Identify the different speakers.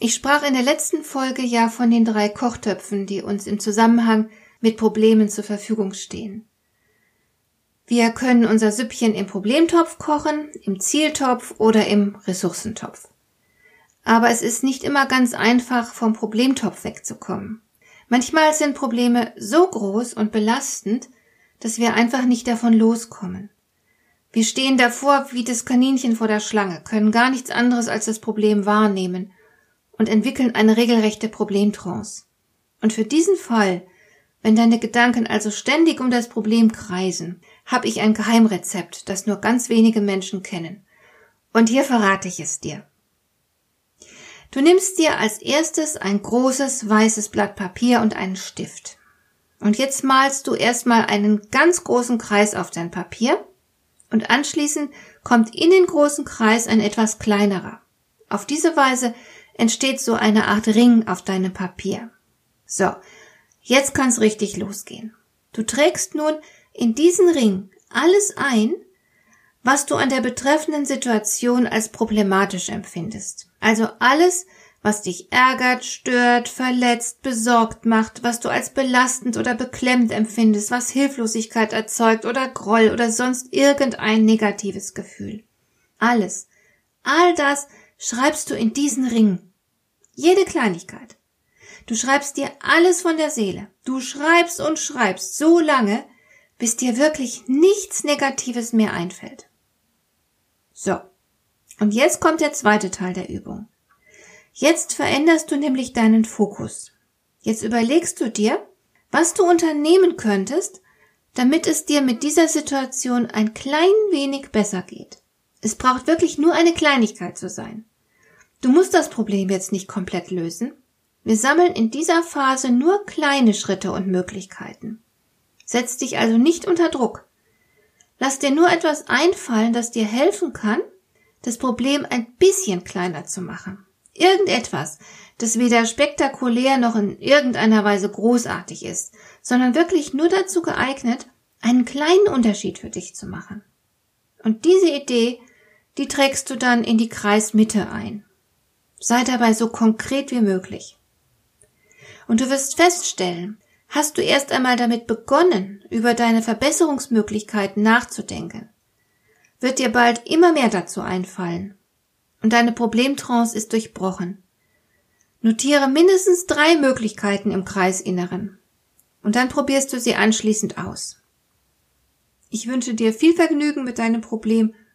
Speaker 1: Ich sprach in der letzten Folge ja von den drei Kochtöpfen, die uns im Zusammenhang mit Problemen zur Verfügung stehen. Wir können unser Süppchen im Problemtopf kochen, im Zieltopf oder im Ressourcentopf. Aber es ist nicht immer ganz einfach, vom Problemtopf wegzukommen. Manchmal sind Probleme so groß und belastend, dass wir einfach nicht davon loskommen. Wir stehen davor wie das Kaninchen vor der Schlange, können gar nichts anderes als das Problem wahrnehmen und entwickeln eine regelrechte Problemtrance. Und für diesen Fall, wenn deine Gedanken also ständig um das Problem kreisen, habe ich ein Geheimrezept, das nur ganz wenige Menschen kennen. Und hier verrate ich es dir. Du nimmst dir als erstes ein großes weißes Blatt Papier und einen Stift. Und jetzt malst du erstmal einen ganz großen Kreis auf dein Papier und anschließend kommt in den großen Kreis ein etwas kleinerer. Auf diese Weise entsteht so eine Art Ring auf deinem Papier. So, jetzt kann's richtig losgehen. Du trägst nun in diesen Ring alles ein, was du an der betreffenden Situation als problematisch empfindest. Also alles, was dich ärgert, stört, verletzt, besorgt macht, was du als belastend oder beklemmt empfindest, was Hilflosigkeit erzeugt oder Groll oder sonst irgendein negatives Gefühl. Alles, all das schreibst du in diesen Ring. Jede Kleinigkeit. Du schreibst dir alles von der Seele. Du schreibst und schreibst so lange, bis dir wirklich nichts Negatives mehr einfällt. So. Und jetzt kommt der zweite Teil der Übung. Jetzt veränderst du nämlich deinen Fokus. Jetzt überlegst du dir, was du unternehmen könntest, damit es dir mit dieser Situation ein klein wenig besser geht. Es braucht wirklich nur eine Kleinigkeit zu sein. Du musst das Problem jetzt nicht komplett lösen. Wir sammeln in dieser Phase nur kleine Schritte und Möglichkeiten. Setz dich also nicht unter Druck. Lass dir nur etwas einfallen, das dir helfen kann, das Problem ein bisschen kleiner zu machen. Irgendetwas, das weder spektakulär noch in irgendeiner Weise großartig ist, sondern wirklich nur dazu geeignet, einen kleinen Unterschied für dich zu machen. Und diese Idee, die trägst du dann in die Kreismitte ein. Sei dabei so konkret wie möglich. Und du wirst feststellen, hast du erst einmal damit begonnen, über deine Verbesserungsmöglichkeiten nachzudenken, wird dir bald immer mehr dazu einfallen. Und deine Problemtrance ist durchbrochen. Notiere mindestens drei Möglichkeiten im Kreisinneren. Und dann probierst du sie anschließend aus. Ich wünsche dir viel Vergnügen mit deinem Problem